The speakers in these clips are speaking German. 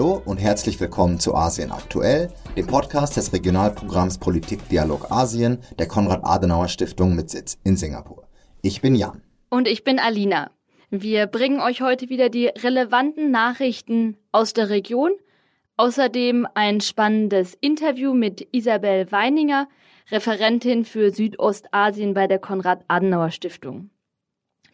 Hallo und herzlich willkommen zu Asien aktuell, dem Podcast des Regionalprogramms Politik Dialog Asien der Konrad-Adenauer-Stiftung mit Sitz in Singapur. Ich bin Jan. Und ich bin Alina. Wir bringen euch heute wieder die relevanten Nachrichten aus der Region. Außerdem ein spannendes Interview mit Isabel Weininger, Referentin für Südostasien bei der Konrad-Adenauer-Stiftung.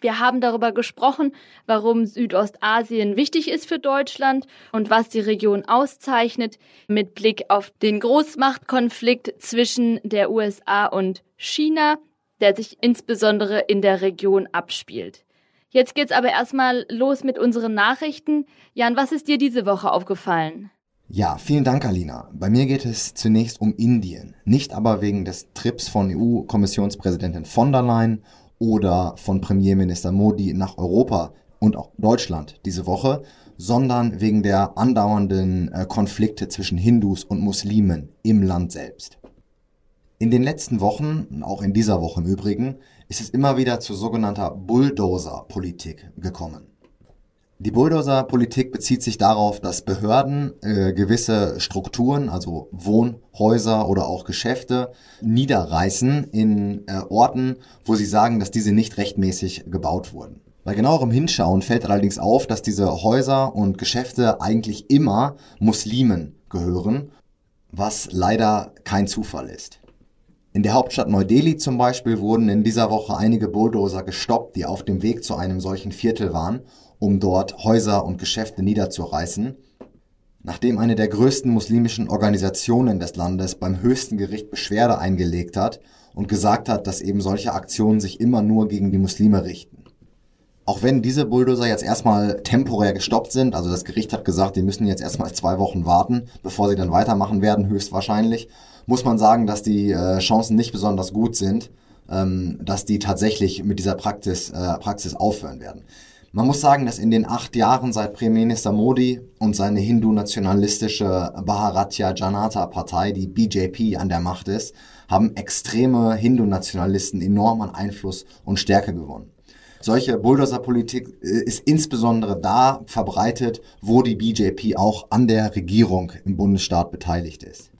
Wir haben darüber gesprochen, warum Südostasien wichtig ist für Deutschland und was die Region auszeichnet, mit Blick auf den Großmachtkonflikt zwischen der USA und China, der sich insbesondere in der Region abspielt. Jetzt geht's aber erstmal los mit unseren Nachrichten. Jan, was ist dir diese Woche aufgefallen? Ja, vielen Dank, Alina. Bei mir geht es zunächst um Indien. Nicht aber wegen des Trips von EU-Kommissionspräsidentin von der Leyen oder von Premierminister Modi nach Europa und auch Deutschland diese Woche, sondern wegen der andauernden äh, Konflikte zwischen Hindus und Muslimen im Land selbst. In den letzten Wochen, auch in dieser Woche im Übrigen, ist es immer wieder zu sogenannter Bulldozer-Politik gekommen. Die Bulldozer-Politik bezieht sich darauf, dass Behörden äh, gewisse Strukturen, also Wohnhäuser oder auch Geschäfte, niederreißen in äh, Orten, wo sie sagen, dass diese nicht rechtmäßig gebaut wurden. Bei genauerem Hinschauen fällt allerdings auf, dass diese Häuser und Geschäfte eigentlich immer Muslimen gehören, was leider kein Zufall ist. In der Hauptstadt Neu-Delhi zum Beispiel wurden in dieser Woche einige Bulldozer gestoppt, die auf dem Weg zu einem solchen Viertel waren um dort Häuser und Geschäfte niederzureißen, nachdem eine der größten muslimischen Organisationen des Landes beim höchsten Gericht Beschwerde eingelegt hat und gesagt hat, dass eben solche Aktionen sich immer nur gegen die Muslime richten. Auch wenn diese Bulldozer jetzt erstmal temporär gestoppt sind, also das Gericht hat gesagt, die müssen jetzt erstmal zwei Wochen warten, bevor sie dann weitermachen werden, höchstwahrscheinlich, muss man sagen, dass die äh, Chancen nicht besonders gut sind, ähm, dass die tatsächlich mit dieser Praxis, äh, Praxis aufhören werden. Man muss sagen, dass in den acht Jahren seit Premierminister Modi und seine hindu-nationalistische Bharatiya Janata Partei, die BJP, an der Macht ist, haben extreme Hindu-Nationalisten enorm an Einfluss und Stärke gewonnen. Solche Bulldozer-Politik äh, ist insbesondere da verbreitet, wo die BJP auch an der Regierung im Bundesstaat beteiligt ist.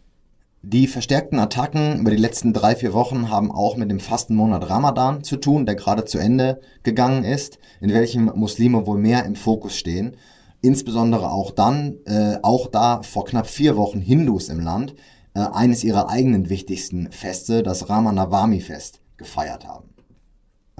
Die verstärkten Attacken über die letzten drei, vier Wochen haben auch mit dem Fastenmonat Ramadan zu tun, der gerade zu Ende gegangen ist, in welchem Muslime wohl mehr im Fokus stehen. Insbesondere auch dann, äh, auch da vor knapp vier Wochen Hindus im Land äh, eines ihrer eigenen wichtigsten Feste, das Ramanavami-Fest, gefeiert haben.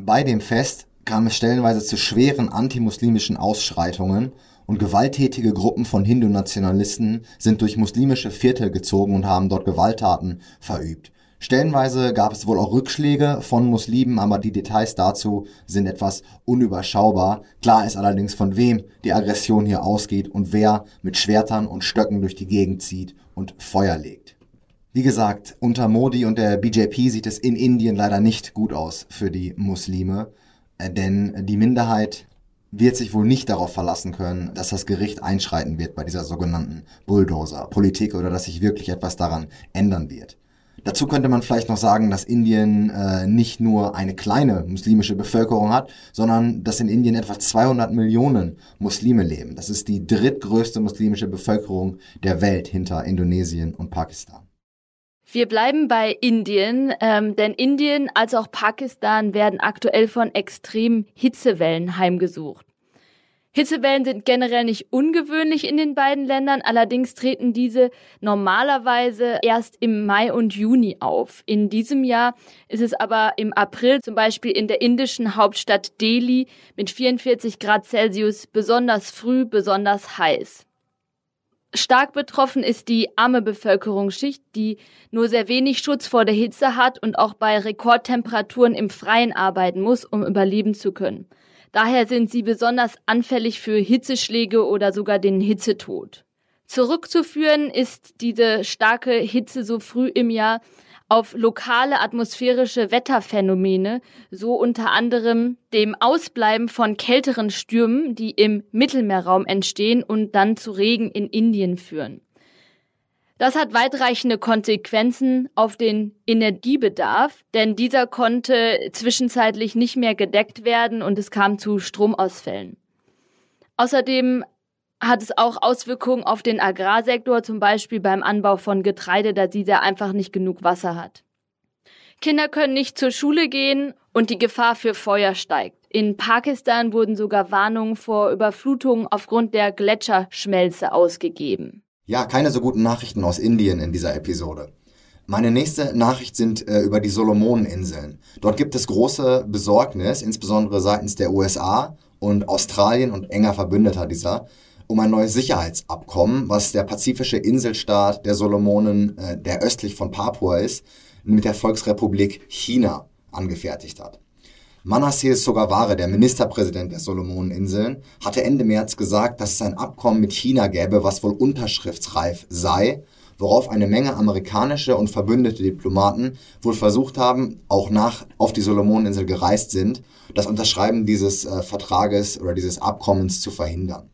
Bei dem Fest kam es stellenweise zu schweren antimuslimischen Ausschreitungen und gewalttätige Gruppen von Hindu-Nationalisten sind durch muslimische Viertel gezogen und haben dort Gewalttaten verübt. Stellenweise gab es wohl auch Rückschläge von Muslimen, aber die Details dazu sind etwas unüberschaubar. Klar ist allerdings, von wem die Aggression hier ausgeht und wer mit Schwertern und Stöcken durch die Gegend zieht und Feuer legt. Wie gesagt, unter Modi und der BJP sieht es in Indien leider nicht gut aus für die Muslime, äh, denn die Minderheit wird sich wohl nicht darauf verlassen können, dass das Gericht einschreiten wird bei dieser sogenannten Bulldozer-Politik oder dass sich wirklich etwas daran ändern wird. Dazu könnte man vielleicht noch sagen, dass Indien äh, nicht nur eine kleine muslimische Bevölkerung hat, sondern dass in Indien etwa 200 Millionen Muslime leben. Das ist die drittgrößte muslimische Bevölkerung der Welt hinter Indonesien und Pakistan. Wir bleiben bei Indien, ähm, denn Indien als auch Pakistan werden aktuell von extremen Hitzewellen heimgesucht. Hitzewellen sind generell nicht ungewöhnlich in den beiden Ländern, allerdings treten diese normalerweise erst im Mai und Juni auf. In diesem Jahr ist es aber im April zum Beispiel in der indischen Hauptstadt Delhi mit 44 Grad Celsius besonders früh besonders heiß. Stark betroffen ist die arme Bevölkerungsschicht, die nur sehr wenig Schutz vor der Hitze hat und auch bei Rekordtemperaturen im Freien arbeiten muss, um überleben zu können. Daher sind sie besonders anfällig für Hitzeschläge oder sogar den Hitzetod. Zurückzuführen ist diese starke Hitze so früh im Jahr auf lokale atmosphärische Wetterphänomene, so unter anderem dem Ausbleiben von kälteren Stürmen, die im Mittelmeerraum entstehen und dann zu Regen in Indien führen. Das hat weitreichende Konsequenzen auf den Energiebedarf, denn dieser konnte zwischenzeitlich nicht mehr gedeckt werden und es kam zu Stromausfällen. Außerdem hat es auch Auswirkungen auf den Agrarsektor, zum Beispiel beim Anbau von Getreide, da dieser einfach nicht genug Wasser hat. Kinder können nicht zur Schule gehen und die Gefahr für Feuer steigt. In Pakistan wurden sogar Warnungen vor Überflutungen aufgrund der Gletscherschmelze ausgegeben. Ja, keine so guten Nachrichten aus Indien in dieser Episode. Meine nächste Nachricht sind äh, über die Solomoneninseln. Dort gibt es große Besorgnis, insbesondere seitens der USA und Australien und enger Verbündeter dieser, um ein neues Sicherheitsabkommen, was der pazifische Inselstaat der Solomonen, äh, der östlich von Papua ist, mit der Volksrepublik China angefertigt hat. Manasseh Sogavare, der Ministerpräsident der Solomoneninseln, hatte Ende März gesagt, dass es ein Abkommen mit China gäbe, was wohl unterschriftsreif sei, worauf eine Menge amerikanische und verbündete Diplomaten wohl versucht haben, auch nach auf die Solomoninsel gereist sind, das Unterschreiben dieses äh, Vertrages oder dieses Abkommens zu verhindern.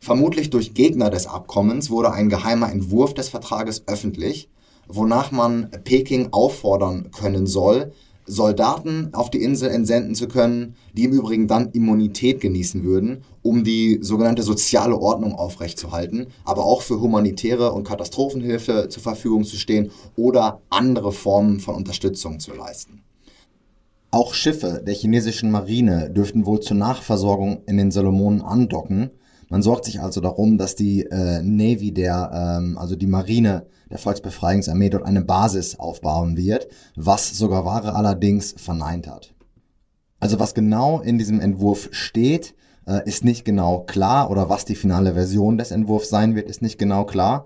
Vermutlich durch Gegner des Abkommens wurde ein geheimer Entwurf des Vertrages öffentlich, wonach man Peking auffordern können soll, Soldaten auf die Insel entsenden zu können, die im Übrigen dann Immunität genießen würden, um die sogenannte soziale Ordnung aufrechtzuerhalten, aber auch für humanitäre und Katastrophenhilfe zur Verfügung zu stehen oder andere Formen von Unterstützung zu leisten. Auch Schiffe der chinesischen Marine dürften wohl zur Nachversorgung in den Salomonen andocken. Man sorgt sich also darum, dass die äh, Navy der, ähm, also die Marine der Volksbefreiungsarmee dort eine Basis aufbauen wird, was sogar Ware allerdings verneint hat. Also was genau in diesem Entwurf steht, äh, ist nicht genau klar oder was die finale Version des Entwurfs sein wird, ist nicht genau klar.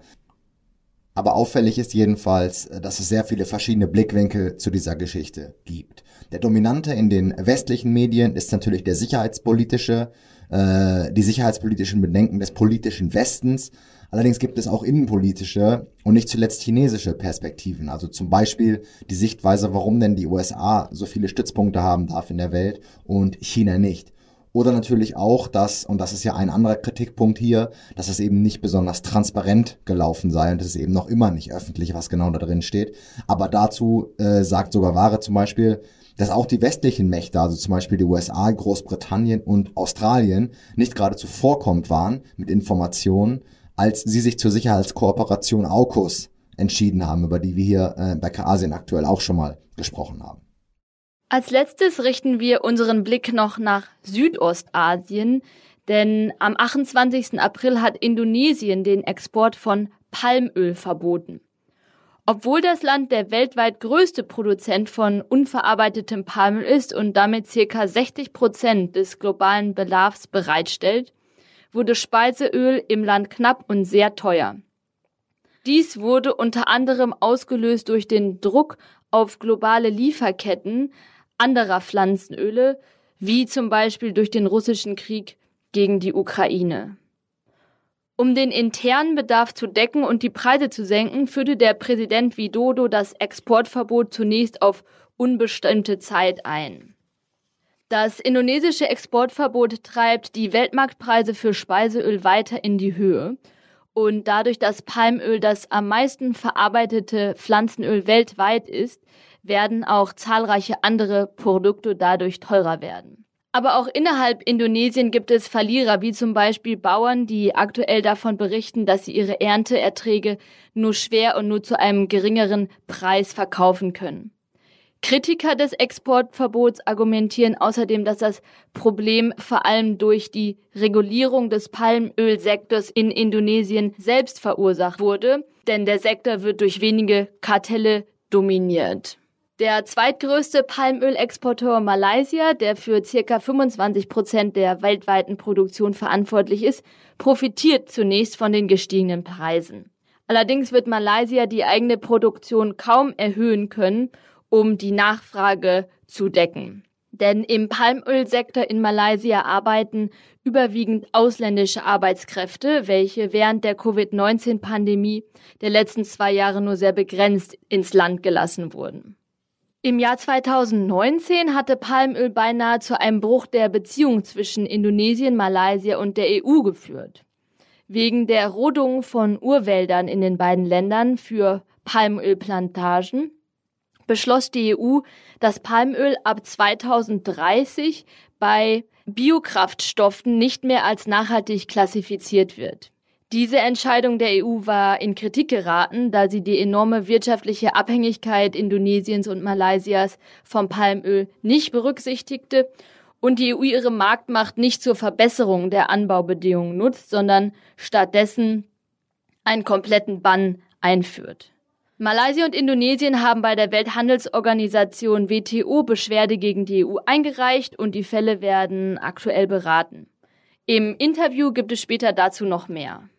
Aber auffällig ist jedenfalls, äh, dass es sehr viele verschiedene Blickwinkel zu dieser Geschichte gibt. Der dominante in den westlichen Medien ist natürlich der sicherheitspolitische, äh, die sicherheitspolitischen Bedenken des politischen Westens. Allerdings gibt es auch innenpolitische und nicht zuletzt chinesische Perspektiven. Also zum Beispiel die Sichtweise, warum denn die USA so viele Stützpunkte haben darf in der Welt und China nicht. Oder natürlich auch, dass, und das ist ja ein anderer Kritikpunkt hier, dass es eben nicht besonders transparent gelaufen sei und es ist eben noch immer nicht öffentlich, was genau da drin steht. Aber dazu äh, sagt sogar Ware zum Beispiel, dass auch die westlichen Mächte, also zum Beispiel die USA, Großbritannien und Australien, nicht gerade zuvorkommt waren mit Informationen, als sie sich zur Sicherheitskooperation AUKUS entschieden haben, über die wir hier äh, bei Kasien aktuell auch schon mal gesprochen haben. Als letztes richten wir unseren Blick noch nach Südostasien, denn am 28. April hat Indonesien den Export von Palmöl verboten. Obwohl das Land der weltweit größte Produzent von unverarbeitetem Palmöl ist und damit circa 60 Prozent des globalen Bedarfs bereitstellt, wurde Speiseöl im Land knapp und sehr teuer. Dies wurde unter anderem ausgelöst durch den Druck auf globale Lieferketten anderer Pflanzenöle, wie zum Beispiel durch den russischen Krieg gegen die Ukraine. Um den internen Bedarf zu decken und die Preise zu senken, führte der Präsident Widodo das Exportverbot zunächst auf unbestimmte Zeit ein. Das indonesische Exportverbot treibt die Weltmarktpreise für Speiseöl weiter in die Höhe und dadurch, dass Palmöl das am meisten verarbeitete Pflanzenöl weltweit ist, werden auch zahlreiche andere Produkte dadurch teurer werden. Aber auch innerhalb Indonesien gibt es Verlierer, wie zum Beispiel Bauern, die aktuell davon berichten, dass sie ihre Ernteerträge nur schwer und nur zu einem geringeren Preis verkaufen können. Kritiker des Exportverbots argumentieren außerdem, dass das Problem vor allem durch die Regulierung des Palmölsektors in Indonesien selbst verursacht wurde, denn der Sektor wird durch wenige Kartelle dominiert. Der zweitgrößte Palmölexporteur Malaysia, der für circa 25 Prozent der weltweiten Produktion verantwortlich ist, profitiert zunächst von den gestiegenen Preisen. Allerdings wird Malaysia die eigene Produktion kaum erhöhen können um die Nachfrage zu decken. Denn im Palmölsektor in Malaysia arbeiten überwiegend ausländische Arbeitskräfte, welche während der Covid-19-Pandemie der letzten zwei Jahre nur sehr begrenzt ins Land gelassen wurden. Im Jahr 2019 hatte Palmöl beinahe zu einem Bruch der Beziehung zwischen Indonesien, Malaysia und der EU geführt. Wegen der Rodung von Urwäldern in den beiden Ländern für Palmölplantagen beschloss die EU, das Palmöl ab 2030 bei Biokraftstoffen nicht mehr als nachhaltig klassifiziert wird. Diese Entscheidung der EU war in Kritik geraten, da sie die enorme wirtschaftliche Abhängigkeit Indonesiens und Malaysias vom Palmöl nicht berücksichtigte und die EU ihre Marktmacht nicht zur Verbesserung der Anbaubedingungen nutzt, sondern stattdessen einen kompletten Bann einführt. Malaysia und Indonesien haben bei der Welthandelsorganisation WTO Beschwerde gegen die EU eingereicht und die Fälle werden aktuell beraten. Im Interview gibt es später dazu noch mehr.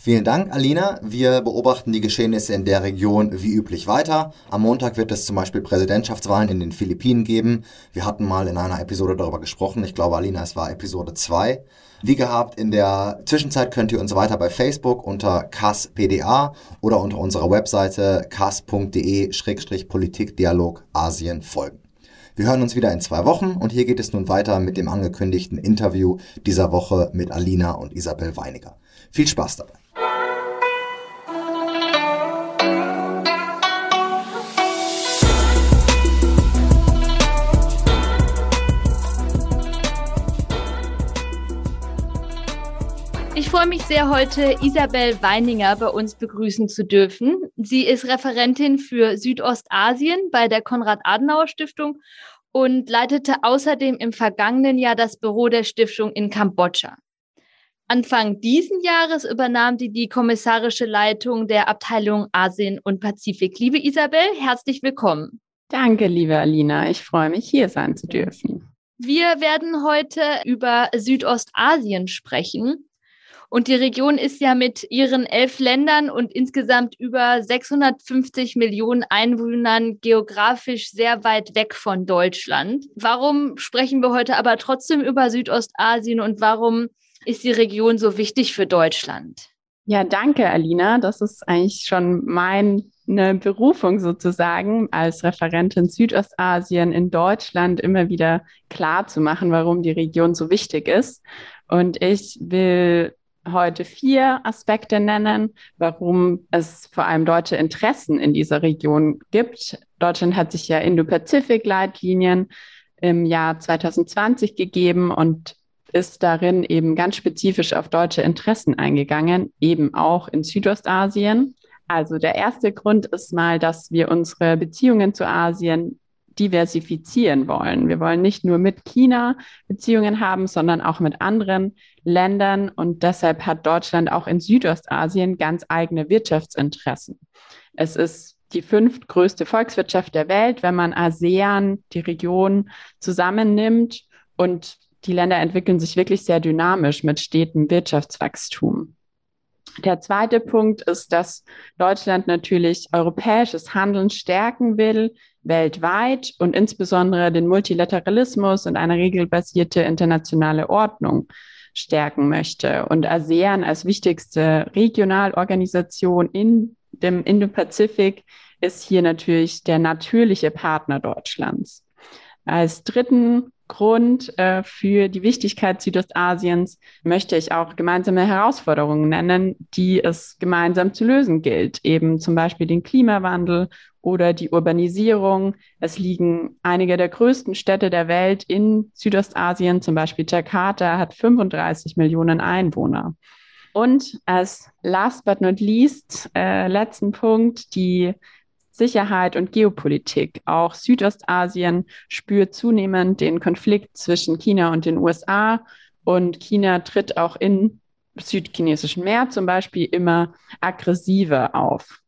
Vielen Dank, Alina. Wir beobachten die Geschehnisse in der Region wie üblich weiter. Am Montag wird es zum Beispiel Präsidentschaftswahlen in den Philippinen geben. Wir hatten mal in einer Episode darüber gesprochen. Ich glaube, Alina, es war Episode 2. Wie gehabt, in der Zwischenzeit könnt ihr uns weiter bei Facebook unter kaspda oder unter unserer Webseite kas.de-politikdialog Asien folgen. Wir hören uns wieder in zwei Wochen und hier geht es nun weiter mit dem angekündigten Interview dieser Woche mit Alina und Isabel Weiniger. Viel Spaß dabei. Ich freue mich sehr, heute Isabel Weininger bei uns begrüßen zu dürfen. Sie ist Referentin für Südostasien bei der Konrad-Adenauer-Stiftung und leitete außerdem im vergangenen Jahr das Büro der Stiftung in Kambodscha. Anfang diesen Jahres übernahm sie die kommissarische Leitung der Abteilung Asien und Pazifik. Liebe Isabel, herzlich willkommen. Danke, liebe Alina. Ich freue mich, hier sein zu dürfen. Wir werden heute über Südostasien sprechen. Und die Region ist ja mit ihren elf Ländern und insgesamt über 650 Millionen Einwohnern geografisch sehr weit weg von Deutschland. Warum sprechen wir heute aber trotzdem über Südostasien und warum ist die Region so wichtig für Deutschland? Ja, danke, Alina. Das ist eigentlich schon meine Berufung sozusagen als Referentin Südostasien in Deutschland immer wieder klar zu machen, warum die Region so wichtig ist. Und ich will heute vier Aspekte nennen, warum es vor allem deutsche Interessen in dieser Region gibt. Deutschland hat sich ja Indo-Pazifik-Leitlinien im Jahr 2020 gegeben und ist darin eben ganz spezifisch auf deutsche Interessen eingegangen, eben auch in Südostasien. Also der erste Grund ist mal, dass wir unsere Beziehungen zu Asien diversifizieren wollen. Wir wollen nicht nur mit China Beziehungen haben, sondern auch mit anderen Ländern. Und deshalb hat Deutschland auch in Südostasien ganz eigene Wirtschaftsinteressen. Es ist die fünftgrößte Volkswirtschaft der Welt, wenn man ASEAN, die Region, zusammennimmt. Und die Länder entwickeln sich wirklich sehr dynamisch mit stetem Wirtschaftswachstum. Der zweite Punkt ist, dass Deutschland natürlich europäisches Handeln stärken will, weltweit und insbesondere den Multilateralismus und eine regelbasierte internationale Ordnung stärken möchte. Und ASEAN als wichtigste Regionalorganisation in dem Indo-Pazifik ist hier natürlich der natürliche Partner Deutschlands. Als dritten Grund äh, für die Wichtigkeit Südostasiens möchte ich auch gemeinsame Herausforderungen nennen, die es gemeinsam zu lösen gilt. Eben zum Beispiel den Klimawandel oder die Urbanisierung. Es liegen einige der größten Städte der Welt in Südostasien, zum Beispiel Jakarta hat 35 Millionen Einwohner. Und als last but not least, äh, letzten Punkt, die Sicherheit und Geopolitik. Auch Südostasien spürt zunehmend den Konflikt zwischen China und den USA und China tritt auch in südchinesischen Meer zum Beispiel immer aggressiver auf.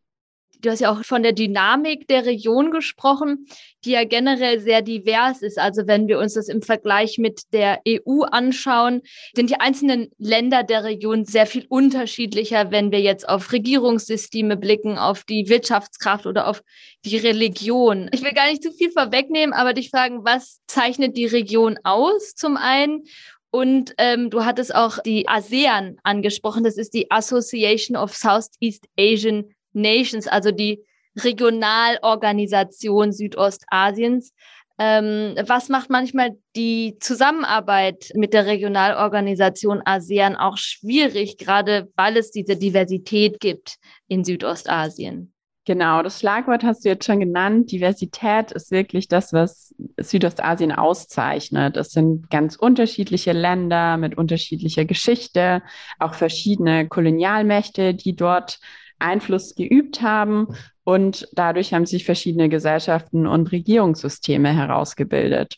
Du hast ja auch von der Dynamik der Region gesprochen, die ja generell sehr divers ist. Also wenn wir uns das im Vergleich mit der EU anschauen, sind die einzelnen Länder der Region sehr viel unterschiedlicher, wenn wir jetzt auf Regierungssysteme blicken, auf die Wirtschaftskraft oder auf die Religion. Ich will gar nicht zu viel vorwegnehmen, aber dich fragen, was zeichnet die Region aus zum einen und ähm, du hattest auch die ASEAN angesprochen. Das ist die Association of Southeast Asian Nations, also die Regionalorganisation Südostasiens. Ähm, was macht manchmal die Zusammenarbeit mit der Regionalorganisation ASEAN auch schwierig, gerade weil es diese Diversität gibt in Südostasien? Genau, das Schlagwort hast du jetzt schon genannt. Diversität ist wirklich das, was Südostasien auszeichnet. Es sind ganz unterschiedliche Länder mit unterschiedlicher Geschichte, auch verschiedene Kolonialmächte, die dort Einfluss geübt haben. Und dadurch haben sich verschiedene Gesellschaften und Regierungssysteme herausgebildet.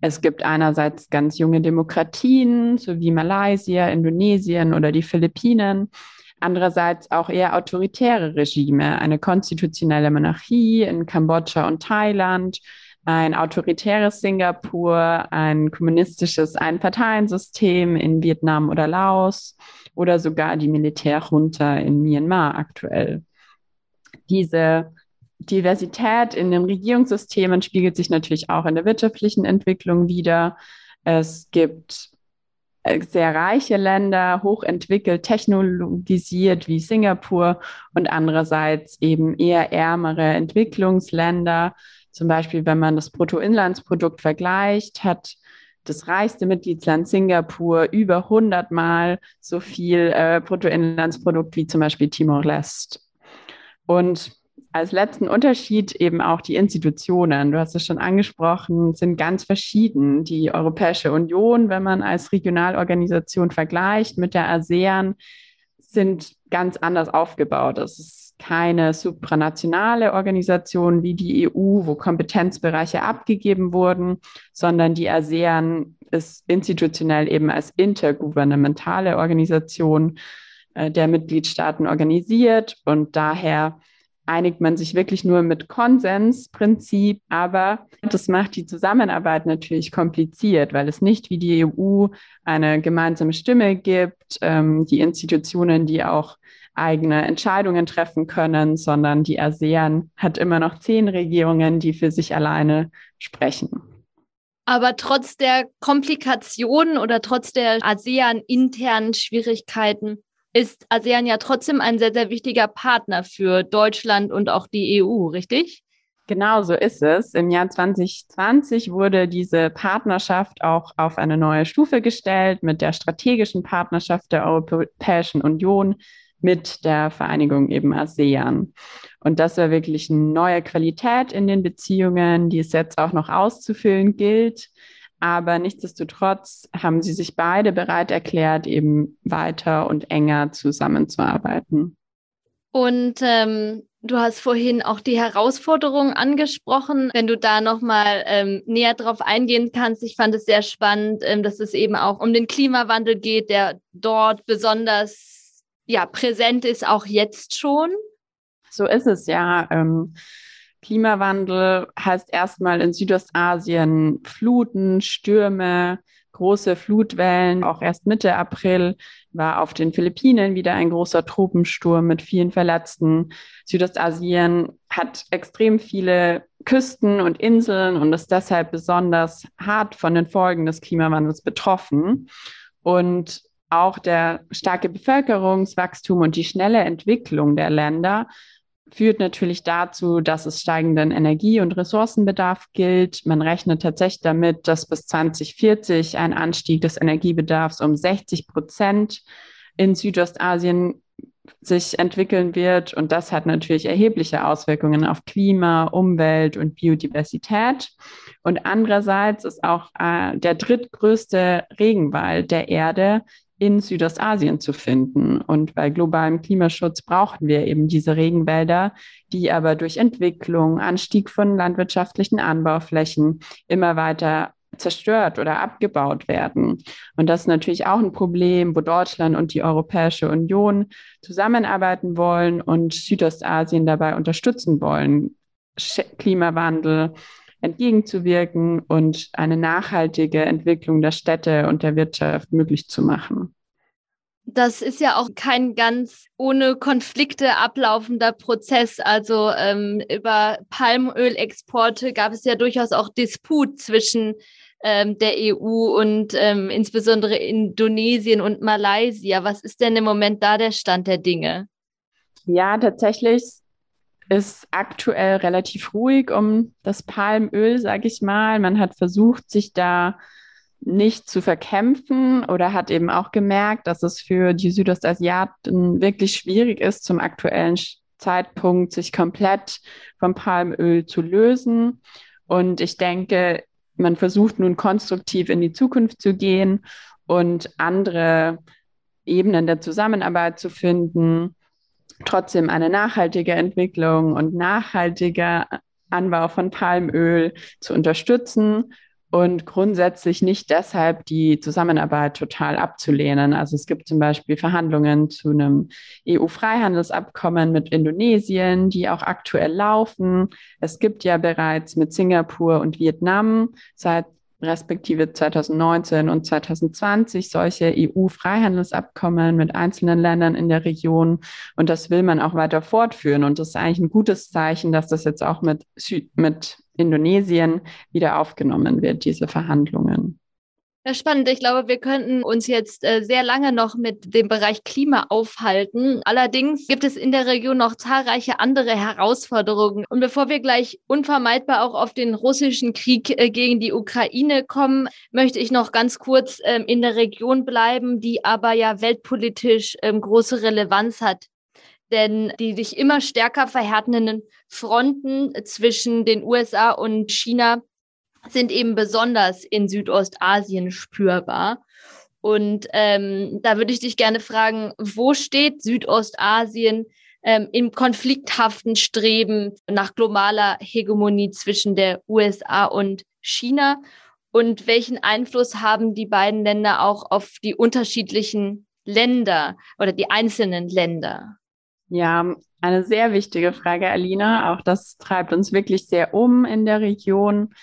Es gibt einerseits ganz junge Demokratien, so wie Malaysia, Indonesien oder die Philippinen andererseits auch eher autoritäre Regime, eine konstitutionelle Monarchie in Kambodscha und Thailand, ein autoritäres Singapur, ein kommunistisches Einparteiensystem in Vietnam oder Laos oder sogar die Militärjunta in Myanmar aktuell. Diese Diversität in den Regierungssystemen spiegelt sich natürlich auch in der wirtschaftlichen Entwicklung wider. Es gibt äh, sehr reiche Länder, hochentwickelt, technologisiert wie Singapur und andererseits eben eher ärmere Entwicklungsländer. Zum Beispiel, wenn man das Bruttoinlandsprodukt vergleicht, hat das reichste Mitgliedsland Singapur über 100 Mal so viel äh, Bruttoinlandsprodukt wie zum Beispiel Timor-Leste. Und als letzten Unterschied eben auch die Institutionen. Du hast es schon angesprochen, sind ganz verschieden. Die Europäische Union, wenn man als Regionalorganisation vergleicht mit der ASEAN, sind ganz anders aufgebaut. Es ist keine supranationale Organisation wie die EU, wo Kompetenzbereiche abgegeben wurden, sondern die ASEAN ist institutionell eben als intergouvernementale Organisation äh, der Mitgliedstaaten organisiert. Und daher einigt man sich wirklich nur mit Konsensprinzip, aber das macht die Zusammenarbeit natürlich kompliziert, weil es nicht wie die EU eine gemeinsame Stimme gibt, ähm, die Institutionen, die auch eigene Entscheidungen treffen können, sondern die ASEAN hat immer noch zehn Regierungen, die für sich alleine sprechen. Aber trotz der Komplikationen oder trotz der ASEAN-internen Schwierigkeiten ist ASEAN ja trotzdem ein sehr, sehr wichtiger Partner für Deutschland und auch die EU, richtig? Genau so ist es. Im Jahr 2020 wurde diese Partnerschaft auch auf eine neue Stufe gestellt mit der strategischen Partnerschaft der Europäischen Union mit der Vereinigung eben ASEAN. Und das war wirklich eine neue Qualität in den Beziehungen, die es jetzt auch noch auszufüllen gilt. Aber nichtsdestotrotz haben sie sich beide bereit erklärt, eben weiter und enger zusammenzuarbeiten. Und ähm, du hast vorhin auch die Herausforderungen angesprochen. Wenn du da nochmal ähm, näher drauf eingehen kannst, ich fand es sehr spannend, ähm, dass es eben auch um den Klimawandel geht, der dort besonders ja, präsent ist, auch jetzt schon. So ist es ja. Ähm, Klimawandel heißt erstmal in Südostasien Fluten, Stürme, große Flutwellen. Auch erst Mitte April war auf den Philippinen wieder ein großer Tropensturm mit vielen Verletzten. Südostasien hat extrem viele Küsten und Inseln und ist deshalb besonders hart von den Folgen des Klimawandels betroffen. Und auch der starke Bevölkerungswachstum und die schnelle Entwicklung der Länder führt natürlich dazu, dass es steigenden Energie- und Ressourcenbedarf gilt. Man rechnet tatsächlich damit, dass bis 2040 ein Anstieg des Energiebedarfs um 60 Prozent in Südostasien sich entwickeln wird. Und das hat natürlich erhebliche Auswirkungen auf Klima, Umwelt und Biodiversität. Und andererseits ist auch äh, der drittgrößte Regenwald der Erde in Südostasien zu finden. Und bei globalem Klimaschutz brauchen wir eben diese Regenwälder, die aber durch Entwicklung, Anstieg von landwirtschaftlichen Anbauflächen immer weiter zerstört oder abgebaut werden. Und das ist natürlich auch ein Problem, wo Deutschland und die Europäische Union zusammenarbeiten wollen und Südostasien dabei unterstützen wollen, Klimawandel entgegenzuwirken und eine nachhaltige Entwicklung der Städte und der Wirtschaft möglich zu machen. Das ist ja auch kein ganz ohne Konflikte ablaufender Prozess. Also ähm, über Palmölexporte gab es ja durchaus auch Disput zwischen ähm, der EU und ähm, insbesondere Indonesien und Malaysia. Was ist denn im Moment da der Stand der Dinge? Ja, tatsächlich ist aktuell relativ ruhig um das Palmöl, sage ich mal. Man hat versucht, sich da nicht zu verkämpfen oder hat eben auch gemerkt, dass es für die Südostasiaten wirklich schwierig ist, zum aktuellen Zeitpunkt, sich komplett vom Palmöl zu lösen. Und ich denke, man versucht nun konstruktiv in die Zukunft zu gehen und andere Ebenen der Zusammenarbeit zu finden, trotzdem eine nachhaltige Entwicklung und nachhaltiger Anbau von Palmöl zu unterstützen und grundsätzlich nicht deshalb die Zusammenarbeit total abzulehnen. Also es gibt zum Beispiel Verhandlungen zu einem EU-Freihandelsabkommen mit Indonesien, die auch aktuell laufen. Es gibt ja bereits mit Singapur und Vietnam seit respektive 2019 und 2020 solche EU-Freihandelsabkommen mit einzelnen Ländern in der Region. Und das will man auch weiter fortführen. Und das ist eigentlich ein gutes Zeichen, dass das jetzt auch mit, mit Indonesien wieder aufgenommen wird, diese Verhandlungen. Ja, spannend. Ich glaube, wir könnten uns jetzt äh, sehr lange noch mit dem Bereich Klima aufhalten. Allerdings gibt es in der Region noch zahlreiche andere Herausforderungen. Und bevor wir gleich unvermeidbar auch auf den russischen Krieg äh, gegen die Ukraine kommen, möchte ich noch ganz kurz ähm, in der Region bleiben, die aber ja weltpolitisch ähm, große Relevanz hat. Denn die sich immer stärker verhärtenden Fronten zwischen den USA und China sind eben besonders in Südostasien spürbar. Und ähm, da würde ich dich gerne fragen, wo steht Südostasien ähm, im konflikthaften Streben nach globaler Hegemonie zwischen der USA und China? Und welchen Einfluss haben die beiden Länder auch auf die unterschiedlichen Länder oder die einzelnen Länder? Ja, eine sehr wichtige Frage, Alina. Auch das treibt uns wirklich sehr um in der Region.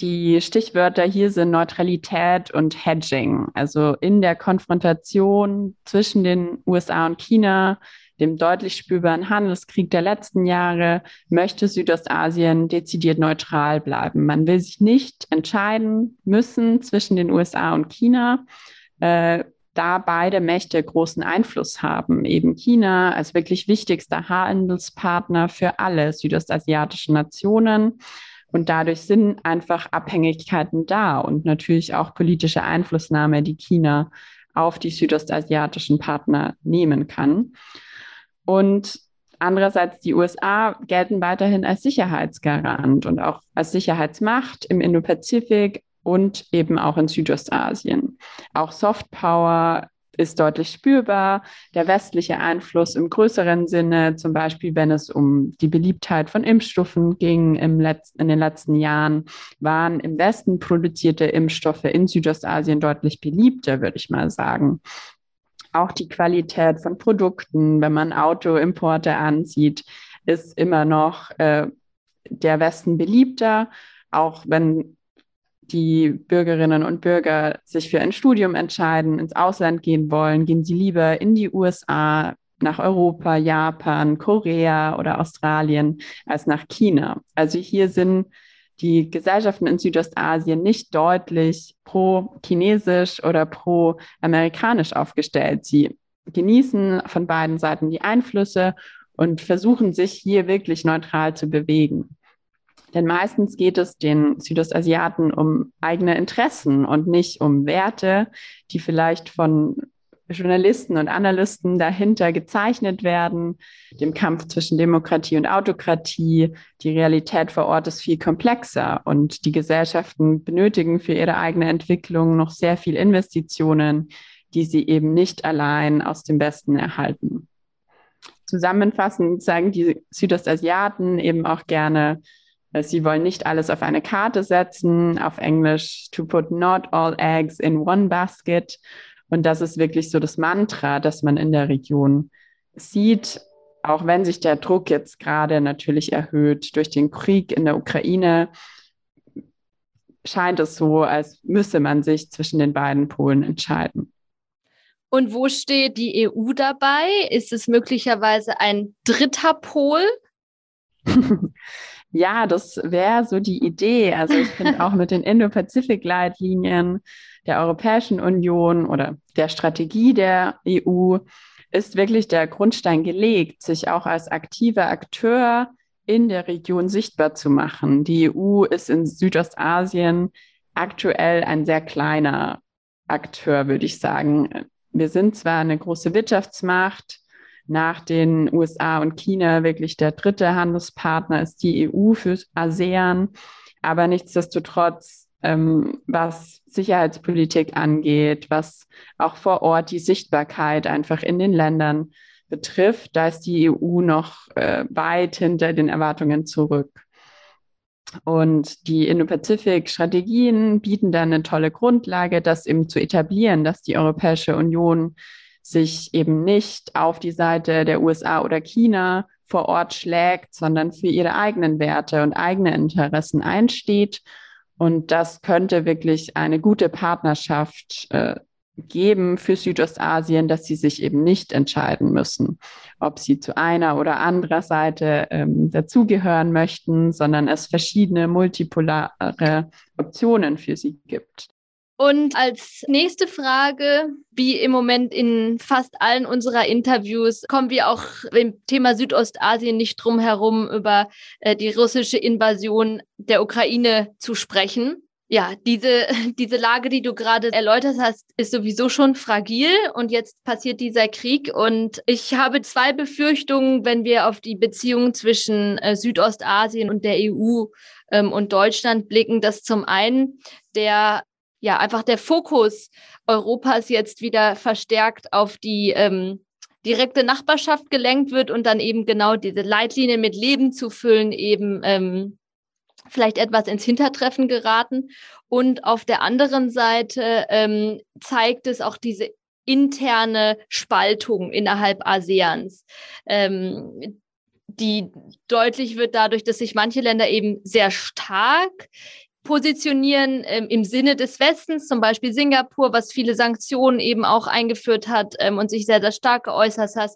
Die Stichwörter hier sind Neutralität und Hedging. Also in der Konfrontation zwischen den USA und China, dem deutlich spürbaren Handelskrieg der letzten Jahre, möchte Südostasien dezidiert neutral bleiben. Man will sich nicht entscheiden müssen zwischen den USA und China. Äh, da beide Mächte großen Einfluss haben. Eben China als wirklich wichtigster Handelspartner für alle südostasiatischen Nationen und dadurch sind einfach Abhängigkeiten da und natürlich auch politische Einflussnahme, die China auf die südostasiatischen Partner nehmen kann. Und andererseits die USA gelten weiterhin als Sicherheitsgarant und auch als Sicherheitsmacht im Indopazifik und eben auch in Südostasien. Auch Softpower ist deutlich spürbar. Der westliche Einfluss im größeren Sinne, zum Beispiel wenn es um die Beliebtheit von Impfstoffen ging im in den letzten Jahren, waren im Westen produzierte Impfstoffe in Südostasien deutlich beliebter, würde ich mal sagen. Auch die Qualität von Produkten, wenn man Autoimporte ansieht, ist immer noch äh, der Westen beliebter, auch wenn die Bürgerinnen und Bürger sich für ein Studium entscheiden, ins Ausland gehen wollen, gehen sie lieber in die USA, nach Europa, Japan, Korea oder Australien als nach China. Also hier sind die Gesellschaften in Südostasien nicht deutlich pro-chinesisch oder pro-amerikanisch aufgestellt. Sie genießen von beiden Seiten die Einflüsse und versuchen sich hier wirklich neutral zu bewegen. Denn meistens geht es den Südostasiaten um eigene Interessen und nicht um Werte, die vielleicht von Journalisten und Analysten dahinter gezeichnet werden, dem Kampf zwischen Demokratie und Autokratie. Die Realität vor Ort ist viel komplexer und die Gesellschaften benötigen für ihre eigene Entwicklung noch sehr viel Investitionen, die sie eben nicht allein aus dem Westen erhalten. Zusammenfassend sagen die Südostasiaten eben auch gerne, Sie wollen nicht alles auf eine Karte setzen, auf Englisch to put not all eggs in one basket. Und das ist wirklich so das Mantra, das man in der Region sieht, auch wenn sich der Druck jetzt gerade natürlich erhöht durch den Krieg in der Ukraine, scheint es so, als müsse man sich zwischen den beiden Polen entscheiden. Und wo steht die EU dabei? Ist es möglicherweise ein dritter Pol? Ja, das wäre so die Idee. Also ich finde auch mit den Indo-Pazifik-Leitlinien der Europäischen Union oder der Strategie der EU ist wirklich der Grundstein gelegt, sich auch als aktiver Akteur in der Region sichtbar zu machen. Die EU ist in Südostasien aktuell ein sehr kleiner Akteur, würde ich sagen. Wir sind zwar eine große Wirtschaftsmacht, nach den USA und China wirklich der dritte Handelspartner ist die EU für ASEAN. Aber nichtsdestotrotz, ähm, was Sicherheitspolitik angeht, was auch vor Ort die Sichtbarkeit einfach in den Ländern betrifft, da ist die EU noch äh, weit hinter den Erwartungen zurück. Und die Indo-Pazifik-Strategien bieten dann eine tolle Grundlage, das eben zu etablieren, dass die Europäische Union sich eben nicht auf die Seite der USA oder China vor Ort schlägt, sondern für ihre eigenen Werte und eigene Interessen einsteht. Und das könnte wirklich eine gute Partnerschaft äh, geben für Südostasien, dass sie sich eben nicht entscheiden müssen, ob sie zu einer oder anderer Seite ähm, dazugehören möchten, sondern es verschiedene multipolare Optionen für sie gibt. Und als nächste Frage, wie im Moment in fast allen unserer Interviews, kommen wir auch im Thema Südostasien nicht drum herum, über äh, die russische Invasion der Ukraine zu sprechen. Ja, diese, diese Lage, die du gerade erläutert hast, ist sowieso schon fragil und jetzt passiert dieser Krieg. Und ich habe zwei Befürchtungen, wenn wir auf die Beziehungen zwischen äh, Südostasien und der EU ähm, und Deutschland blicken, dass zum einen der ja einfach der Fokus Europas jetzt wieder verstärkt auf die ähm, direkte Nachbarschaft gelenkt wird und dann eben genau diese Leitlinie mit Leben zu füllen eben ähm, vielleicht etwas ins Hintertreffen geraten. Und auf der anderen Seite ähm, zeigt es auch diese interne Spaltung innerhalb ASEANs. Ähm, die deutlich wird dadurch, dass sich manche Länder eben sehr stark positionieren ähm, im Sinne des Westens, zum Beispiel Singapur, was viele Sanktionen eben auch eingeführt hat ähm, und sich sehr, sehr stark geäußert hat.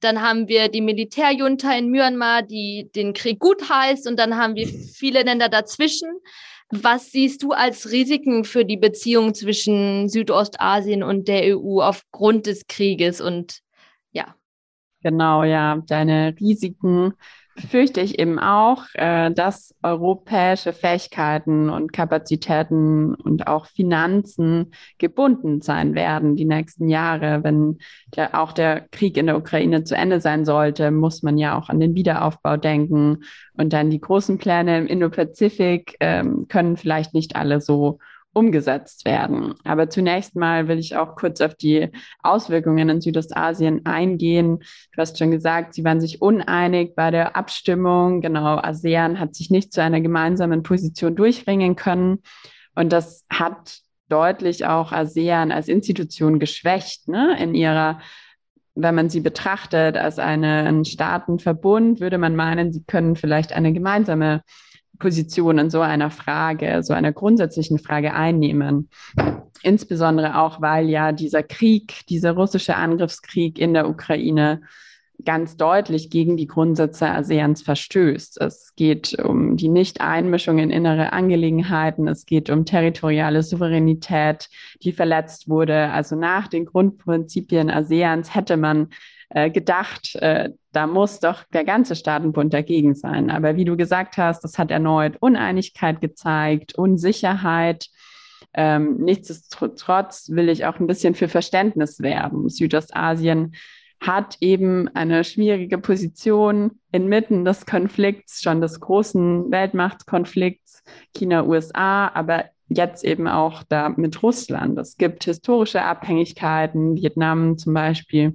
Dann haben wir die Militärjunta in Myanmar, die den Krieg gut heißt und dann haben wir viele Länder dazwischen. Was siehst du als Risiken für die Beziehung zwischen Südostasien und der EU aufgrund des Krieges und ja? Genau, ja, deine Risiken befürchte ich eben auch, äh, dass europäische Fähigkeiten und Kapazitäten und auch Finanzen gebunden sein werden die nächsten Jahre. Wenn der, auch der Krieg in der Ukraine zu Ende sein sollte, muss man ja auch an den Wiederaufbau denken. Und dann die großen Pläne im Indo-Pazifik ähm, können vielleicht nicht alle so umgesetzt werden. Aber zunächst mal will ich auch kurz auf die Auswirkungen in Südostasien eingehen. Du hast schon gesagt, sie waren sich uneinig bei der Abstimmung. Genau, ASEAN hat sich nicht zu einer gemeinsamen Position durchringen können. Und das hat deutlich auch ASEAN als Institution geschwächt, ne? in ihrer wenn man sie betrachtet als einen Staatenverbund, würde man meinen, sie können vielleicht eine gemeinsame Position in so einer Frage, so einer grundsätzlichen Frage einnehmen. Insbesondere auch, weil ja dieser Krieg, dieser russische Angriffskrieg in der Ukraine ganz deutlich gegen die Grundsätze ASEANs verstößt. Es geht um die Nicht-Einmischung in innere Angelegenheiten. Es geht um territoriale Souveränität, die verletzt wurde. Also nach den Grundprinzipien ASEANs hätte man äh, gedacht, äh, da muss doch der ganze Staatenbund dagegen sein. Aber wie du gesagt hast, das hat erneut Uneinigkeit gezeigt, Unsicherheit. Ähm, nichtsdestotrotz will ich auch ein bisschen für Verständnis werben. Südostasien hat eben eine schwierige Position inmitten des Konflikts, schon des großen Weltmachtskonflikts China-USA, aber jetzt eben auch da mit Russland. Es gibt historische Abhängigkeiten, Vietnam zum Beispiel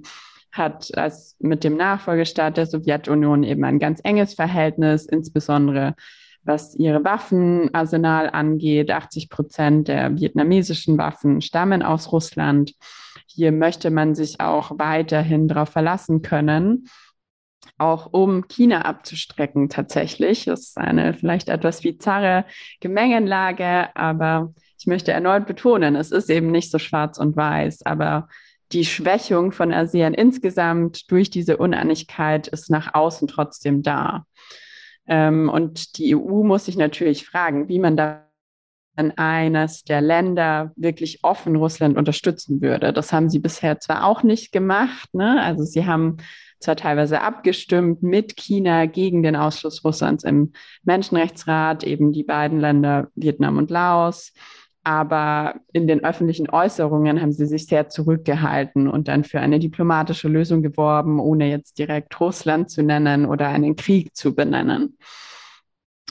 hat als mit dem Nachfolgestaat der Sowjetunion eben ein ganz enges Verhältnis, insbesondere was ihre Waffenarsenal angeht. 80 Prozent der vietnamesischen Waffen stammen aus Russland. Hier möchte man sich auch weiterhin darauf verlassen können, auch um China abzustrecken tatsächlich. Das ist eine vielleicht etwas bizarre Gemengenlage, aber ich möchte erneut betonen, es ist eben nicht so schwarz und weiß, aber die Schwächung von ASEAN insgesamt durch diese Uneinigkeit ist nach außen trotzdem da. Ähm, und die EU muss sich natürlich fragen, wie man da eines der Länder wirklich offen Russland unterstützen würde. Das haben sie bisher zwar auch nicht gemacht, ne? also sie haben zwar teilweise abgestimmt mit China gegen den Ausschluss Russlands im Menschenrechtsrat, eben die beiden Länder Vietnam und Laos. Aber in den öffentlichen Äußerungen haben sie sich sehr zurückgehalten und dann für eine diplomatische Lösung geworben, ohne jetzt direkt Russland zu nennen oder einen Krieg zu benennen.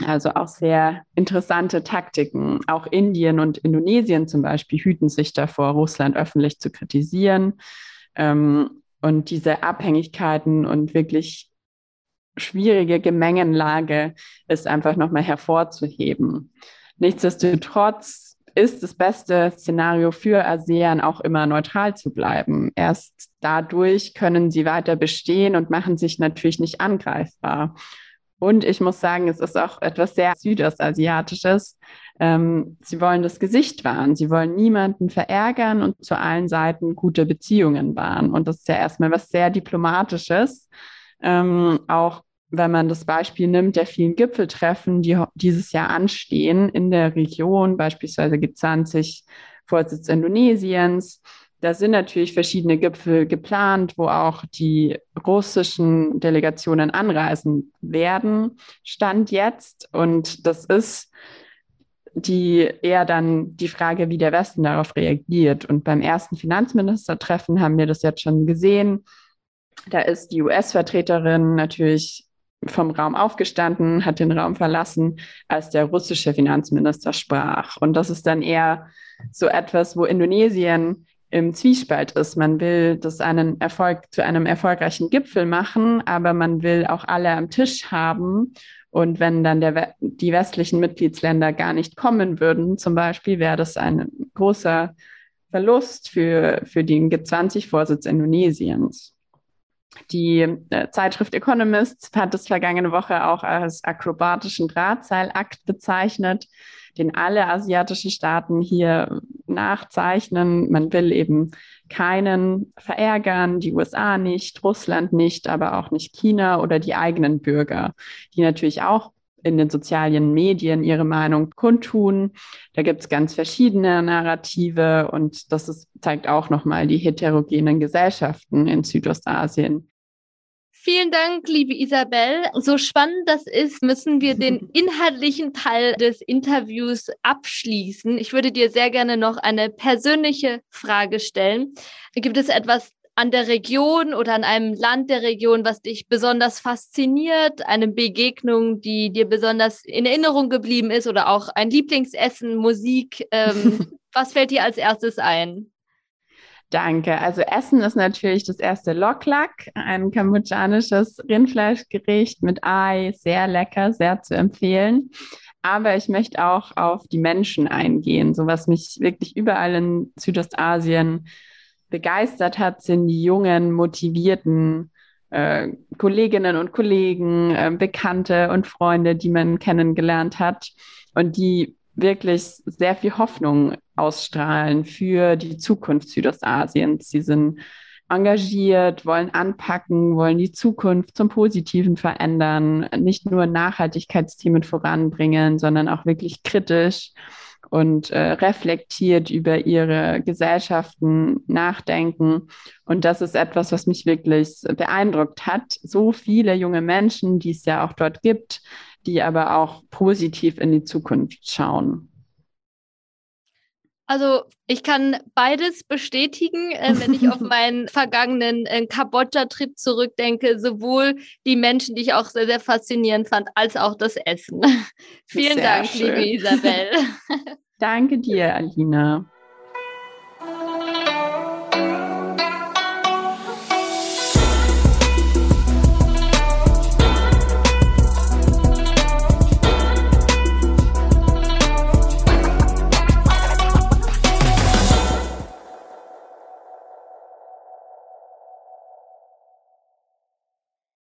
Also auch sehr interessante Taktiken. Auch Indien und Indonesien zum Beispiel hüten sich davor, Russland öffentlich zu kritisieren. Ähm, und diese Abhängigkeiten und wirklich schwierige Gemengenlage ist einfach nochmal hervorzuheben. Nichtsdestotrotz ist das beste Szenario für ASEAN auch immer neutral zu bleiben. Erst dadurch können sie weiter bestehen und machen sich natürlich nicht angreifbar. Und ich muss sagen, es ist auch etwas sehr Südostasiatisches. Ähm, sie wollen das Gesicht wahren. Sie wollen niemanden verärgern und zu allen Seiten gute Beziehungen wahren. Und das ist ja erstmal was sehr Diplomatisches. Ähm, auch wenn man das Beispiel nimmt der vielen Gipfeltreffen, die dieses Jahr anstehen in der Region, beispielsweise G20 Vorsitz Indonesiens, da sind natürlich verschiedene Gipfel geplant, wo auch die russischen Delegationen anreisen werden, Stand jetzt. Und das ist die eher dann die Frage, wie der Westen darauf reagiert. Und beim ersten Finanzministertreffen haben wir das jetzt schon gesehen. Da ist die US-Vertreterin natürlich vom Raum aufgestanden, hat den Raum verlassen, als der russische Finanzminister sprach. Und das ist dann eher so etwas, wo Indonesien im Zwiespalt ist. Man will das einen Erfolg zu einem erfolgreichen Gipfel machen, aber man will auch alle am Tisch haben. Und wenn dann der, die westlichen Mitgliedsländer gar nicht kommen würden, zum Beispiel, wäre das ein großer Verlust für, für den G20-Vorsitz Indonesiens. Die äh, Zeitschrift Economist hat das vergangene Woche auch als akrobatischen Drahtseilakt bezeichnet den alle asiatischen Staaten hier nachzeichnen. Man will eben keinen verärgern, die USA nicht, Russland nicht, aber auch nicht China oder die eigenen Bürger, die natürlich auch in den sozialen Medien ihre Meinung kundtun. Da gibt es ganz verschiedene Narrative und das ist, zeigt auch nochmal die heterogenen Gesellschaften in Südostasien. Vielen Dank, liebe Isabel. So spannend das ist, müssen wir den inhaltlichen Teil des Interviews abschließen. Ich würde dir sehr gerne noch eine persönliche Frage stellen. Gibt es etwas an der Region oder an einem Land der Region, was dich besonders fasziniert? Eine Begegnung, die dir besonders in Erinnerung geblieben ist oder auch ein Lieblingsessen, Musik? Ähm, was fällt dir als erstes ein? Danke. Also Essen ist natürlich das erste Loklak, ein kambodschanisches Rindfleischgericht mit Ei, sehr lecker, sehr zu empfehlen. Aber ich möchte auch auf die Menschen eingehen. So was mich wirklich überall in Südostasien begeistert hat, sind die jungen, motivierten äh, Kolleginnen und Kollegen, äh, Bekannte und Freunde, die man kennengelernt hat und die wirklich sehr viel Hoffnung ausstrahlen für die Zukunft Südostasiens. Sie sind engagiert, wollen anpacken, wollen die Zukunft zum Positiven verändern, nicht nur Nachhaltigkeitsthemen voranbringen, sondern auch wirklich kritisch und äh, reflektiert über ihre Gesellschaften nachdenken. Und das ist etwas, was mich wirklich beeindruckt hat. So viele junge Menschen, die es ja auch dort gibt, die aber auch positiv in die Zukunft schauen. Also ich kann beides bestätigen, äh, wenn ich auf meinen vergangenen äh, Kambodscha-Trip zurückdenke, sowohl die Menschen, die ich auch sehr, sehr faszinierend fand, als auch das Essen. Vielen sehr Dank, schön. liebe Isabel. Danke dir, Alina.